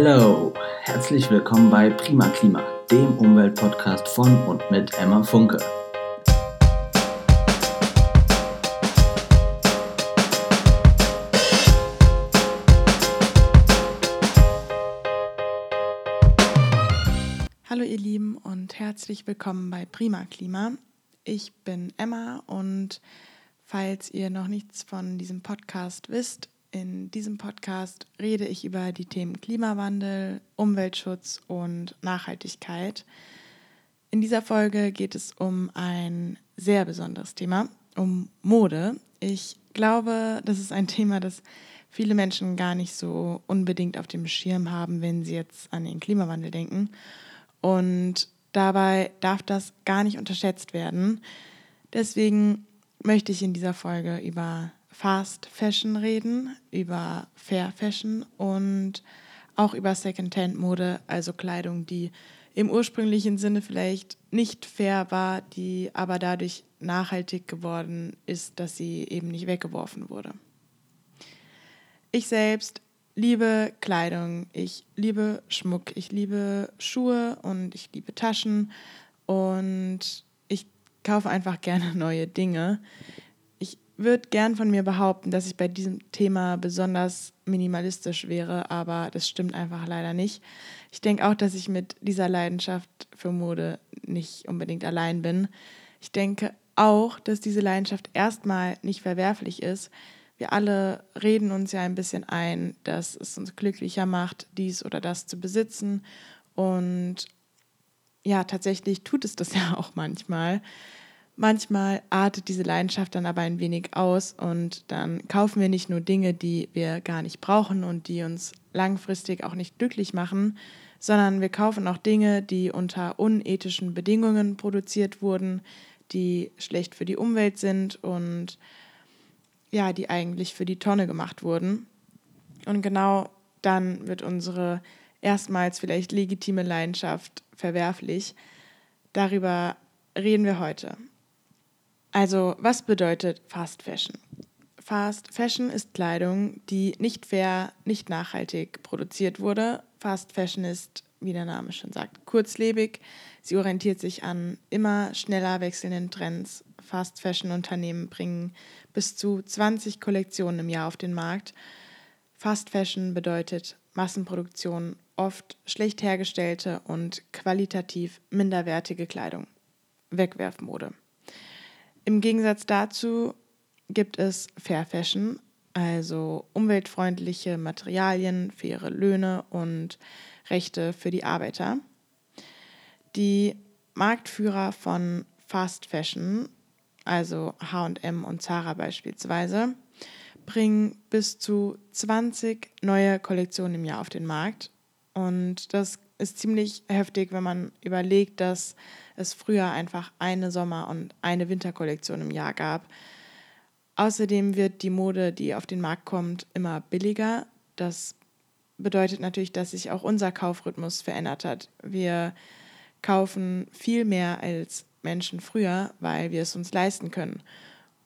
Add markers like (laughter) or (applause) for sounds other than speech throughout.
Hello, herzlich willkommen bei Prima Klima, dem Umweltpodcast von und mit Emma Funke. Hallo ihr Lieben und herzlich willkommen bei Prima Klima. Ich bin Emma und falls ihr noch nichts von diesem Podcast wisst, in diesem Podcast rede ich über die Themen Klimawandel, Umweltschutz und Nachhaltigkeit. In dieser Folge geht es um ein sehr besonderes Thema, um Mode. Ich glaube, das ist ein Thema, das viele Menschen gar nicht so unbedingt auf dem Schirm haben, wenn sie jetzt an den Klimawandel denken. Und dabei darf das gar nicht unterschätzt werden. Deswegen möchte ich in dieser Folge über Fast Fashion reden, über Fair Fashion und auch über Secondhand-Mode, also Kleidung, die im ursprünglichen Sinne vielleicht nicht fair war, die aber dadurch nachhaltig geworden ist, dass sie eben nicht weggeworfen wurde. Ich selbst liebe Kleidung, ich liebe Schmuck, ich liebe Schuhe und ich liebe Taschen und ich kaufe einfach gerne (laughs) neue Dinge würde gern von mir behaupten, dass ich bei diesem Thema besonders minimalistisch wäre, aber das stimmt einfach leider nicht. Ich denke auch, dass ich mit dieser Leidenschaft für Mode nicht unbedingt allein bin. Ich denke auch, dass diese Leidenschaft erstmal nicht verwerflich ist. Wir alle reden uns ja ein bisschen ein, dass es uns glücklicher macht, dies oder das zu besitzen. Und ja, tatsächlich tut es das (laughs) ja auch manchmal. Manchmal artet diese Leidenschaft dann aber ein wenig aus und dann kaufen wir nicht nur Dinge, die wir gar nicht brauchen und die uns langfristig auch nicht glücklich machen, sondern wir kaufen auch Dinge, die unter unethischen Bedingungen produziert wurden, die schlecht für die Umwelt sind und ja, die eigentlich für die Tonne gemacht wurden. Und genau dann wird unsere erstmals vielleicht legitime Leidenschaft verwerflich. Darüber reden wir heute. Also, was bedeutet Fast Fashion? Fast Fashion ist Kleidung, die nicht fair, nicht nachhaltig produziert wurde. Fast Fashion ist, wie der Name schon sagt, kurzlebig. Sie orientiert sich an immer schneller wechselnden Trends. Fast Fashion Unternehmen bringen bis zu 20 Kollektionen im Jahr auf den Markt. Fast Fashion bedeutet Massenproduktion, oft schlecht hergestellte und qualitativ minderwertige Kleidung. Wegwerfmode. Im Gegensatz dazu gibt es Fair Fashion, also umweltfreundliche Materialien, faire Löhne und Rechte für die Arbeiter. Die Marktführer von Fast Fashion, also HM und Zara beispielsweise, bringen bis zu 20 neue Kollektionen im Jahr auf den Markt. Und das ist ziemlich heftig, wenn man überlegt, dass es früher einfach eine Sommer- und eine Winterkollektion im Jahr gab. Außerdem wird die Mode, die auf den Markt kommt, immer billiger. Das bedeutet natürlich, dass sich auch unser Kaufrhythmus verändert hat. Wir kaufen viel mehr als Menschen früher, weil wir es uns leisten können.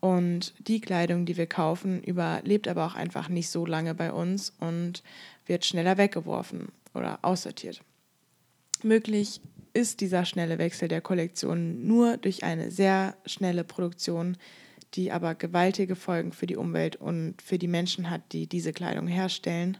Und die Kleidung, die wir kaufen, überlebt aber auch einfach nicht so lange bei uns und wird schneller weggeworfen oder aussortiert. Möglich ist dieser schnelle Wechsel der Kollektion nur durch eine sehr schnelle Produktion, die aber gewaltige Folgen für die Umwelt und für die Menschen hat, die diese Kleidung herstellen.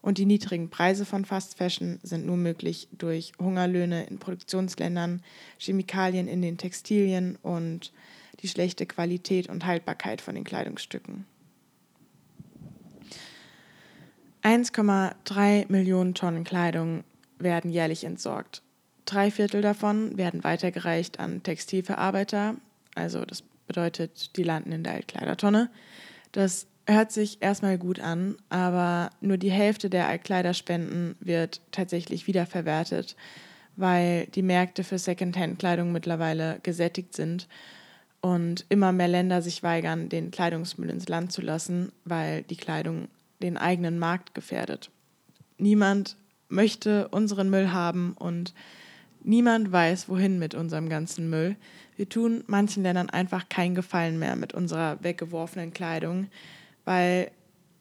Und die niedrigen Preise von Fast Fashion sind nur möglich durch Hungerlöhne in Produktionsländern, Chemikalien in den Textilien und die schlechte Qualität und Haltbarkeit von den Kleidungsstücken. 1,3 Millionen Tonnen Kleidung werden jährlich entsorgt. Drei Viertel davon werden weitergereicht an Textilverarbeiter, also das bedeutet, die landen in der Altkleidertonne. Das hört sich erstmal gut an, aber nur die Hälfte der Altkleiderspenden wird tatsächlich wiederverwertet, weil die Märkte für Secondhand-Kleidung mittlerweile gesättigt sind und immer mehr Länder sich weigern, den Kleidungsmüll ins Land zu lassen, weil die Kleidung den eigenen Markt gefährdet. Niemand möchte unseren Müll haben und Niemand weiß, wohin mit unserem ganzen Müll. Wir tun manchen Ländern einfach keinen Gefallen mehr mit unserer weggeworfenen Kleidung, weil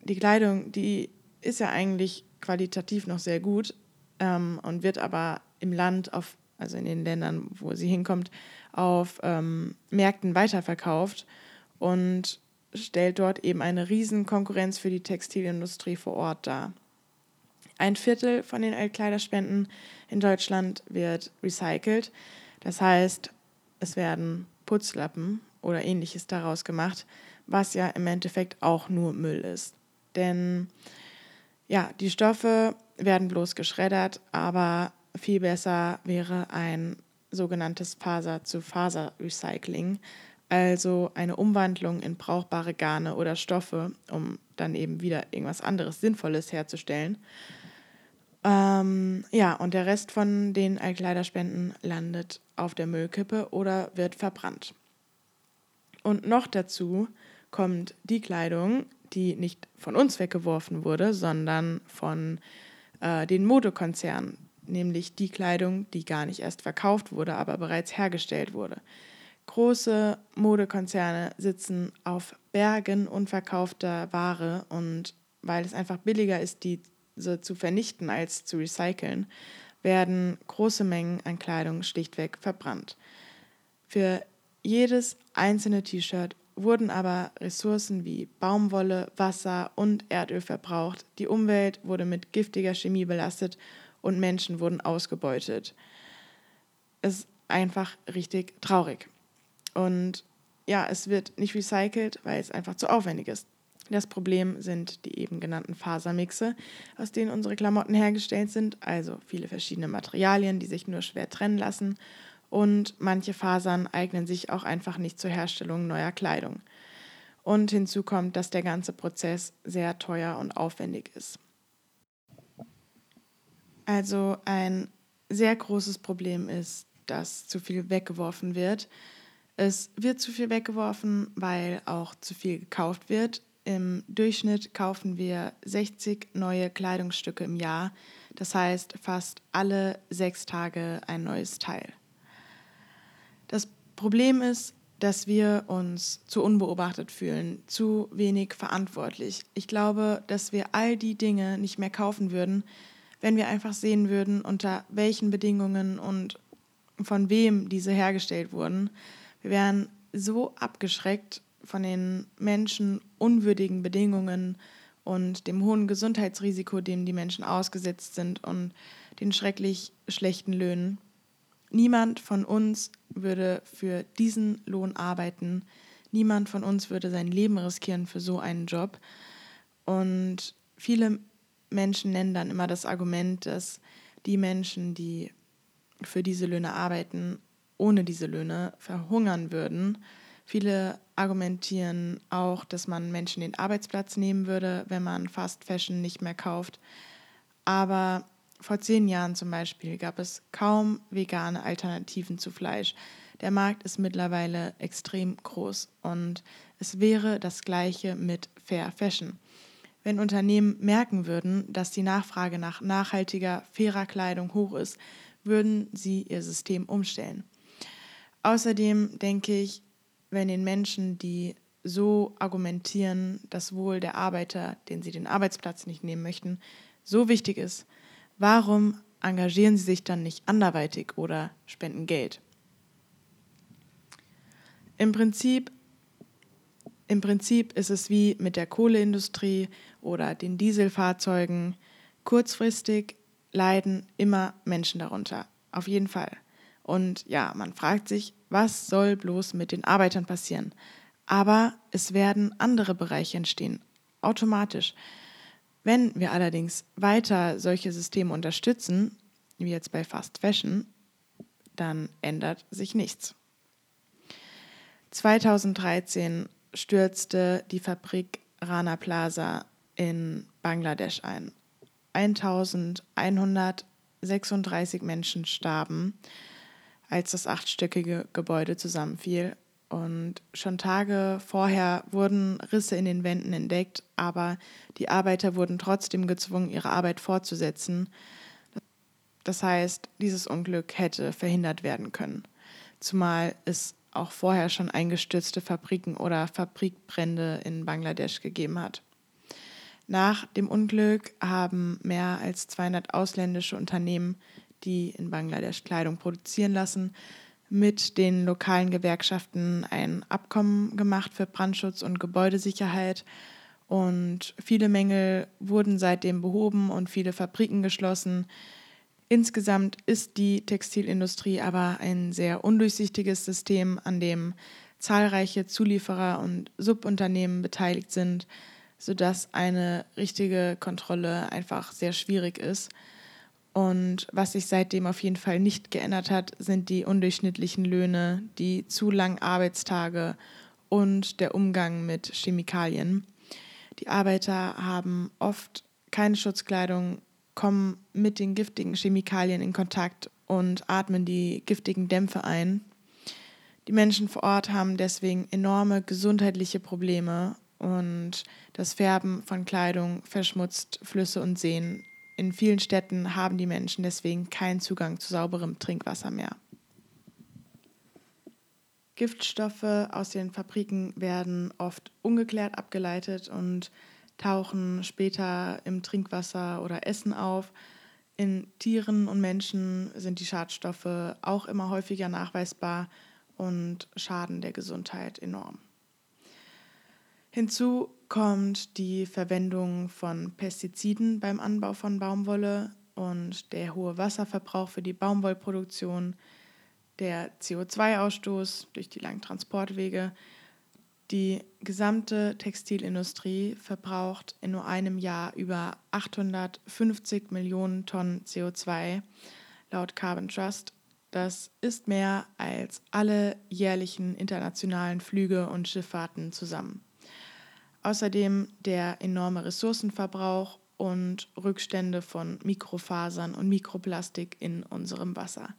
die Kleidung, die ist ja eigentlich qualitativ noch sehr gut ähm, und wird aber im Land, auf, also in den Ländern, wo sie hinkommt, auf ähm, Märkten weiterverkauft und stellt dort eben eine Riesenkonkurrenz für die Textilindustrie vor Ort dar. Ein Viertel von den Altkleiderspenden in Deutschland wird recycelt. Das heißt, es werden Putzlappen oder ähnliches daraus gemacht, was ja im Endeffekt auch nur Müll ist. Denn ja, die Stoffe werden bloß geschreddert, aber viel besser wäre ein sogenanntes Faser-zu-Faser-Recycling, also eine Umwandlung in brauchbare Garne oder Stoffe, um dann eben wieder irgendwas anderes Sinnvolles herzustellen. Ähm, ja, und der Rest von den Altkleiderspenden landet auf der Müllkippe oder wird verbrannt. Und noch dazu kommt die Kleidung, die nicht von uns weggeworfen wurde, sondern von äh, den Modekonzernen, nämlich die Kleidung, die gar nicht erst verkauft wurde, aber bereits hergestellt wurde. Große Modekonzerne sitzen auf Bergen unverkaufter Ware und weil es einfach billiger ist, die zu vernichten als zu recyceln, werden große Mengen an Kleidung schlichtweg verbrannt. Für jedes einzelne T-Shirt wurden aber Ressourcen wie Baumwolle, Wasser und Erdöl verbraucht. Die Umwelt wurde mit giftiger Chemie belastet und Menschen wurden ausgebeutet. Es ist einfach richtig traurig. Und ja, es wird nicht recycelt, weil es einfach zu aufwendig ist. Das Problem sind die eben genannten Fasermixe, aus denen unsere Klamotten hergestellt sind, also viele verschiedene Materialien, die sich nur schwer trennen lassen. Und manche Fasern eignen sich auch einfach nicht zur Herstellung neuer Kleidung. Und hinzu kommt, dass der ganze Prozess sehr teuer und aufwendig ist. Also ein sehr großes Problem ist, dass zu viel weggeworfen wird. Es wird zu viel weggeworfen, weil auch zu viel gekauft wird. Im Durchschnitt kaufen wir 60 neue Kleidungsstücke im Jahr. Das heißt fast alle sechs Tage ein neues Teil. Das Problem ist, dass wir uns zu unbeobachtet fühlen, zu wenig verantwortlich. Ich glaube, dass wir all die Dinge nicht mehr kaufen würden, wenn wir einfach sehen würden, unter welchen Bedingungen und von wem diese hergestellt wurden. Wir wären so abgeschreckt von den Menschen unwürdigen Bedingungen und dem hohen Gesundheitsrisiko, dem die Menschen ausgesetzt sind und den schrecklich schlechten Löhnen. Niemand von uns würde für diesen Lohn arbeiten. Niemand von uns würde sein Leben riskieren für so einen Job. Und viele Menschen nennen dann immer das Argument, dass die Menschen, die für diese Löhne arbeiten, ohne diese Löhne verhungern würden. Viele argumentieren auch, dass man Menschen den Arbeitsplatz nehmen würde, wenn man Fast Fashion nicht mehr kauft. Aber vor zehn Jahren zum Beispiel gab es kaum vegane Alternativen zu Fleisch. Der Markt ist mittlerweile extrem groß und es wäre das gleiche mit Fair Fashion. Wenn Unternehmen merken würden, dass die Nachfrage nach nachhaltiger, fairer Kleidung hoch ist, würden sie ihr System umstellen. Außerdem denke ich, wenn den Menschen, die so argumentieren, das Wohl der Arbeiter, den sie den Arbeitsplatz nicht nehmen möchten, so wichtig ist, warum engagieren sie sich dann nicht anderweitig oder spenden Geld? Im Prinzip, Im Prinzip ist es wie mit der Kohleindustrie oder den Dieselfahrzeugen. Kurzfristig leiden immer Menschen darunter. Auf jeden Fall. Und ja, man fragt sich, was soll bloß mit den Arbeitern passieren? Aber es werden andere Bereiche entstehen, automatisch. Wenn wir allerdings weiter solche Systeme unterstützen, wie jetzt bei Fast Fashion, dann ändert sich nichts. 2013 stürzte die Fabrik Rana Plaza in Bangladesch ein. 1136 Menschen starben als das achtstöckige Gebäude zusammenfiel. Und schon Tage vorher wurden Risse in den Wänden entdeckt, aber die Arbeiter wurden trotzdem gezwungen, ihre Arbeit fortzusetzen. Das heißt, dieses Unglück hätte verhindert werden können, zumal es auch vorher schon eingestürzte Fabriken oder Fabrikbrände in Bangladesch gegeben hat. Nach dem Unglück haben mehr als 200 ausländische Unternehmen, die in Bangladesch Kleidung produzieren lassen, mit den lokalen Gewerkschaften ein Abkommen gemacht für Brandschutz und Gebäudesicherheit. Und viele Mängel wurden seitdem behoben und viele Fabriken geschlossen. Insgesamt ist die Textilindustrie aber ein sehr undurchsichtiges System, an dem zahlreiche Zulieferer und Subunternehmen beteiligt sind, sodass eine richtige Kontrolle einfach sehr schwierig ist. Und was sich seitdem auf jeden Fall nicht geändert hat, sind die undurchschnittlichen Löhne, die zu langen Arbeitstage und der Umgang mit Chemikalien. Die Arbeiter haben oft keine Schutzkleidung, kommen mit den giftigen Chemikalien in Kontakt und atmen die giftigen Dämpfe ein. Die Menschen vor Ort haben deswegen enorme gesundheitliche Probleme und das Färben von Kleidung verschmutzt Flüsse und Seen. In vielen Städten haben die Menschen deswegen keinen Zugang zu sauberem Trinkwasser mehr. Giftstoffe aus den Fabriken werden oft ungeklärt abgeleitet und tauchen später im Trinkwasser oder Essen auf. In Tieren und Menschen sind die Schadstoffe auch immer häufiger nachweisbar und schaden der Gesundheit enorm. Hinzu kommt die Verwendung von Pestiziden beim Anbau von Baumwolle und der hohe Wasserverbrauch für die Baumwollproduktion, der CO2-Ausstoß durch die langen Transportwege, die gesamte Textilindustrie verbraucht in nur einem Jahr über 850 Millionen Tonnen CO2 laut Carbon Trust. Das ist mehr als alle jährlichen internationalen Flüge und Schifffahrten zusammen. Außerdem der enorme Ressourcenverbrauch und Rückstände von Mikrofasern und Mikroplastik in unserem Wasser.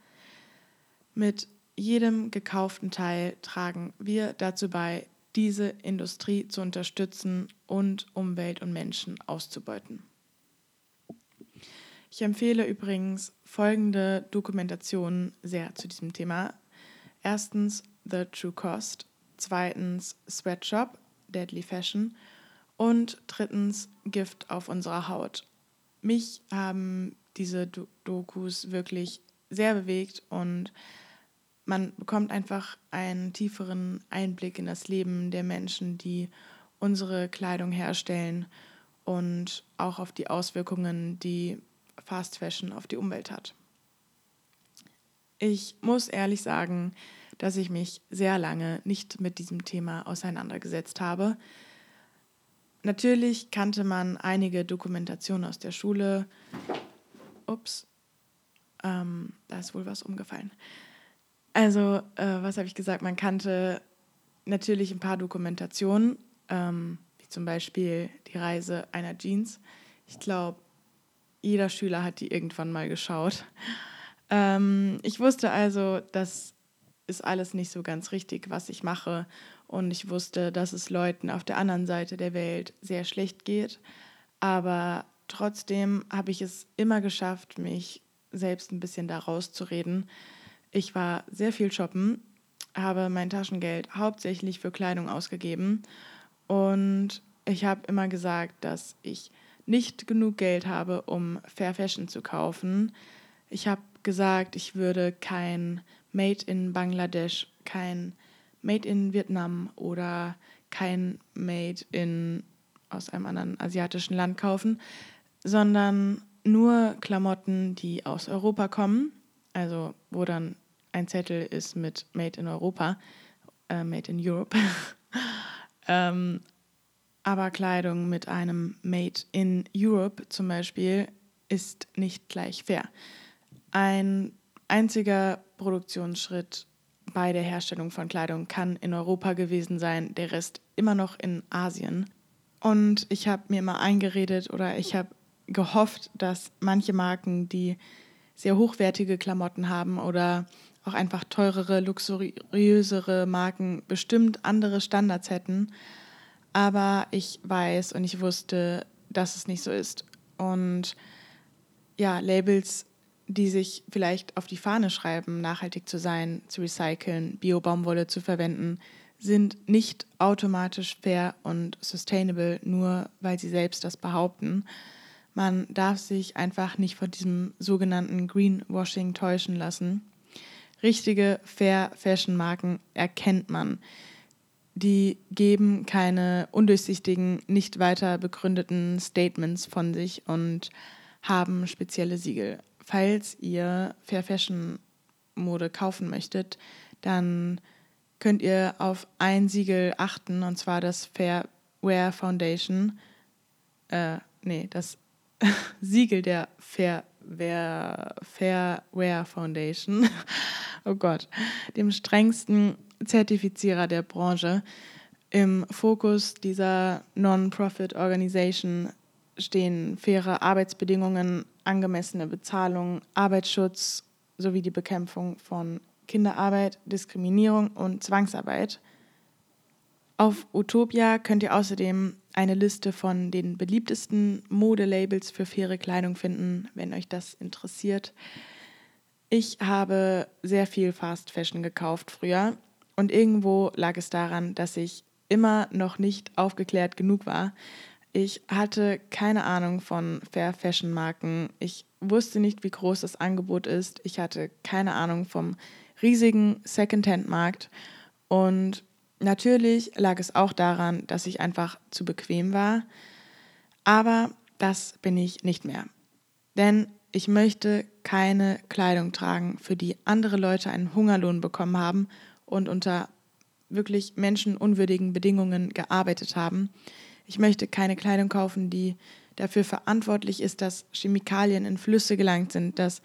Mit jedem gekauften Teil tragen wir dazu bei, diese Industrie zu unterstützen und Umwelt und Menschen auszubeuten. Ich empfehle übrigens folgende Dokumentationen sehr zu diesem Thema. Erstens The True Cost, zweitens Sweatshop, Deadly Fashion und drittens Gift auf unserer Haut. Mich haben diese Dokus wirklich sehr bewegt und man bekommt einfach einen tieferen Einblick in das Leben der Menschen, die unsere Kleidung herstellen und auch auf die Auswirkungen, die Fast Fashion auf die Umwelt hat. Ich muss ehrlich sagen, dass ich mich sehr lange nicht mit diesem Thema auseinandergesetzt habe. Natürlich kannte man einige Dokumentationen aus der Schule. Ups, ähm, da ist wohl was umgefallen. Also, äh, was habe ich gesagt? Man kannte natürlich ein paar Dokumentationen, ähm, wie zum Beispiel die Reise einer Jeans. Ich glaube, jeder Schüler hat die irgendwann mal geschaut. Ähm, ich wusste also, das ist alles nicht so ganz richtig, was ich mache. Und ich wusste, dass es Leuten auf der anderen Seite der Welt sehr schlecht geht. Aber trotzdem habe ich es immer geschafft, mich selbst ein bisschen da rauszureden ich war sehr viel shoppen, habe mein Taschengeld hauptsächlich für Kleidung ausgegeben und ich habe immer gesagt, dass ich nicht genug Geld habe, um Fair Fashion zu kaufen. Ich habe gesagt, ich würde kein Made in Bangladesch, kein Made in Vietnam oder kein Made in aus einem anderen asiatischen Land kaufen, sondern nur Klamotten, die aus Europa kommen also wo dann ein Zettel ist mit Made in Europa, äh, Made in Europe. (laughs) ähm, aber Kleidung mit einem Made in Europe zum Beispiel ist nicht gleich fair. Ein einziger Produktionsschritt bei der Herstellung von Kleidung kann in Europa gewesen sein, der Rest immer noch in Asien. Und ich habe mir mal eingeredet oder ich habe gehofft, dass manche Marken, die sehr hochwertige Klamotten haben oder auch einfach teurere, luxuriösere Marken bestimmt andere Standards hätten. Aber ich weiß und ich wusste, dass es nicht so ist. Und ja, Labels, die sich vielleicht auf die Fahne schreiben, nachhaltig zu sein, zu recyceln, Bio-Baumwolle zu verwenden, sind nicht automatisch fair und sustainable, nur weil sie selbst das behaupten. Man darf sich einfach nicht von diesem sogenannten Greenwashing täuschen lassen. Richtige Fair Fashion Marken erkennt man. Die geben keine undurchsichtigen, nicht weiter begründeten Statements von sich und haben spezielle Siegel. Falls ihr Fair Fashion Mode kaufen möchtet, dann könnt ihr auf ein Siegel achten, und zwar das Fair Wear Foundation. Äh, nee, das (laughs) Siegel der Fair Wear, Fair Wear Foundation. (laughs) oh Gott, dem strengsten Zertifizierer der Branche. Im Fokus dieser Non-Profit Organisation stehen faire Arbeitsbedingungen, angemessene Bezahlung, Arbeitsschutz sowie die Bekämpfung von Kinderarbeit, Diskriminierung und Zwangsarbeit. Auf Utopia könnt ihr außerdem eine Liste von den beliebtesten Modelabels für faire Kleidung finden, wenn euch das interessiert. Ich habe sehr viel Fast Fashion gekauft früher und irgendwo lag es daran, dass ich immer noch nicht aufgeklärt genug war. Ich hatte keine Ahnung von Fair Fashion Marken. Ich wusste nicht, wie groß das Angebot ist. Ich hatte keine Ahnung vom riesigen Secondhand-Markt. Und natürlich lag es auch daran, dass ich einfach zu bequem war. Aber das bin ich nicht mehr. Denn ich möchte keine Kleidung tragen, für die andere Leute einen Hungerlohn bekommen haben und unter wirklich menschenunwürdigen Bedingungen gearbeitet haben. Ich möchte keine Kleidung kaufen, die dafür verantwortlich ist, dass Chemikalien in Flüsse gelangt sind, dass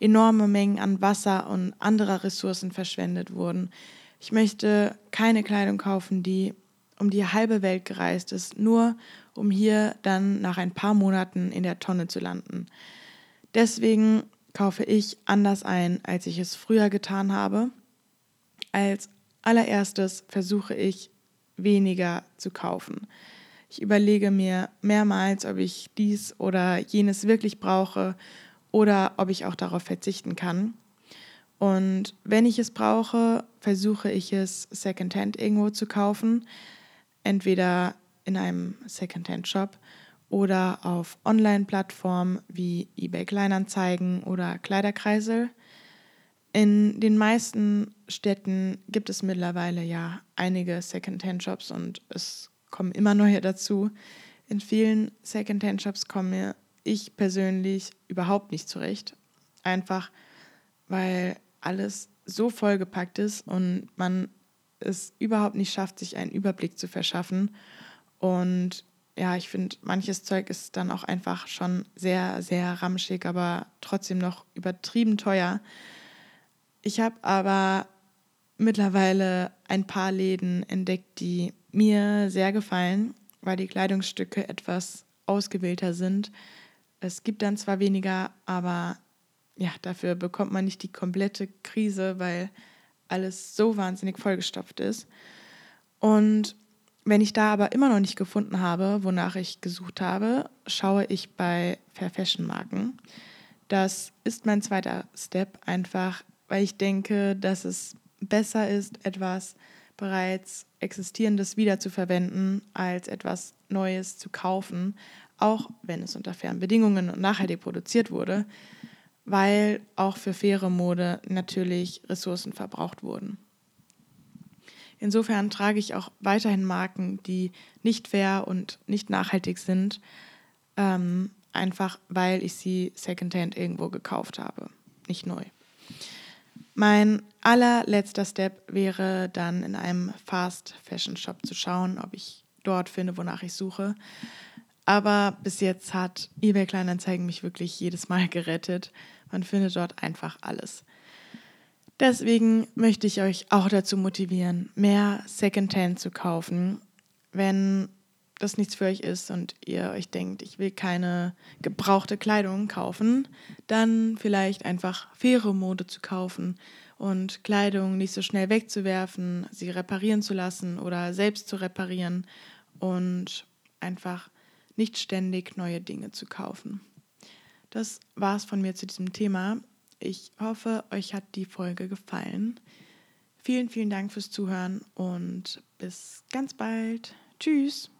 enorme Mengen an Wasser und anderer Ressourcen verschwendet wurden. Ich möchte keine Kleidung kaufen, die um die halbe Welt gereist ist, nur um hier dann nach ein paar Monaten in der Tonne zu landen. Deswegen kaufe ich anders ein, als ich es früher getan habe. Als allererstes versuche ich weniger zu kaufen. Ich überlege mir mehrmals, ob ich dies oder jenes wirklich brauche oder ob ich auch darauf verzichten kann. Und wenn ich es brauche, versuche ich es Secondhand irgendwo zu kaufen, entweder in einem Secondhand-Shop oder auf Online-Plattformen wie eBay Kleinanzeigen oder Kleiderkreisel. In den meisten Städten gibt es mittlerweile ja einige Secondhand-Shops und es kommen immer neue dazu. In vielen Secondhand-Shops komme ich persönlich überhaupt nicht zurecht. Einfach weil alles so vollgepackt ist und man es überhaupt nicht schafft, sich einen Überblick zu verschaffen. Und ja, ich finde, manches Zeug ist dann auch einfach schon sehr, sehr ramschig, aber trotzdem noch übertrieben teuer. Ich habe aber mittlerweile ein paar Läden entdeckt, die mir sehr gefallen, weil die Kleidungsstücke etwas ausgewählter sind. Es gibt dann zwar weniger, aber ja, dafür bekommt man nicht die komplette Krise, weil alles so wahnsinnig vollgestopft ist. Und wenn ich da aber immer noch nicht gefunden habe, wonach ich gesucht habe, schaue ich bei Fair Fashion Marken. Das ist mein zweiter Step, einfach weil ich denke, dass es besser ist, etwas bereits Existierendes wiederzuverwenden, als etwas Neues zu kaufen, auch wenn es unter fairen Bedingungen und nachhaltig produziert wurde, weil auch für faire Mode natürlich Ressourcen verbraucht wurden. Insofern trage ich auch weiterhin Marken, die nicht fair und nicht nachhaltig sind, ähm, einfach weil ich sie secondhand irgendwo gekauft habe, nicht neu. Mein allerletzter Step wäre dann in einem Fast Fashion Shop zu schauen, ob ich dort finde, wonach ich suche. Aber bis jetzt hat eBay Kleinanzeigen mich wirklich jedes Mal (laughs) gerettet. Man findet dort einfach alles. Deswegen möchte ich euch auch dazu motivieren, mehr Secondhand zu kaufen. Wenn das nichts für euch ist und ihr euch denkt, ich will keine gebrauchte Kleidung kaufen, dann vielleicht einfach faire Mode zu kaufen und Kleidung nicht so schnell wegzuwerfen, sie reparieren zu lassen oder selbst zu reparieren und einfach nicht ständig neue Dinge zu kaufen. Das war's von mir zu diesem Thema. Ich hoffe, euch hat die Folge gefallen. Vielen, vielen Dank fürs Zuhören und bis ganz bald. Tschüss.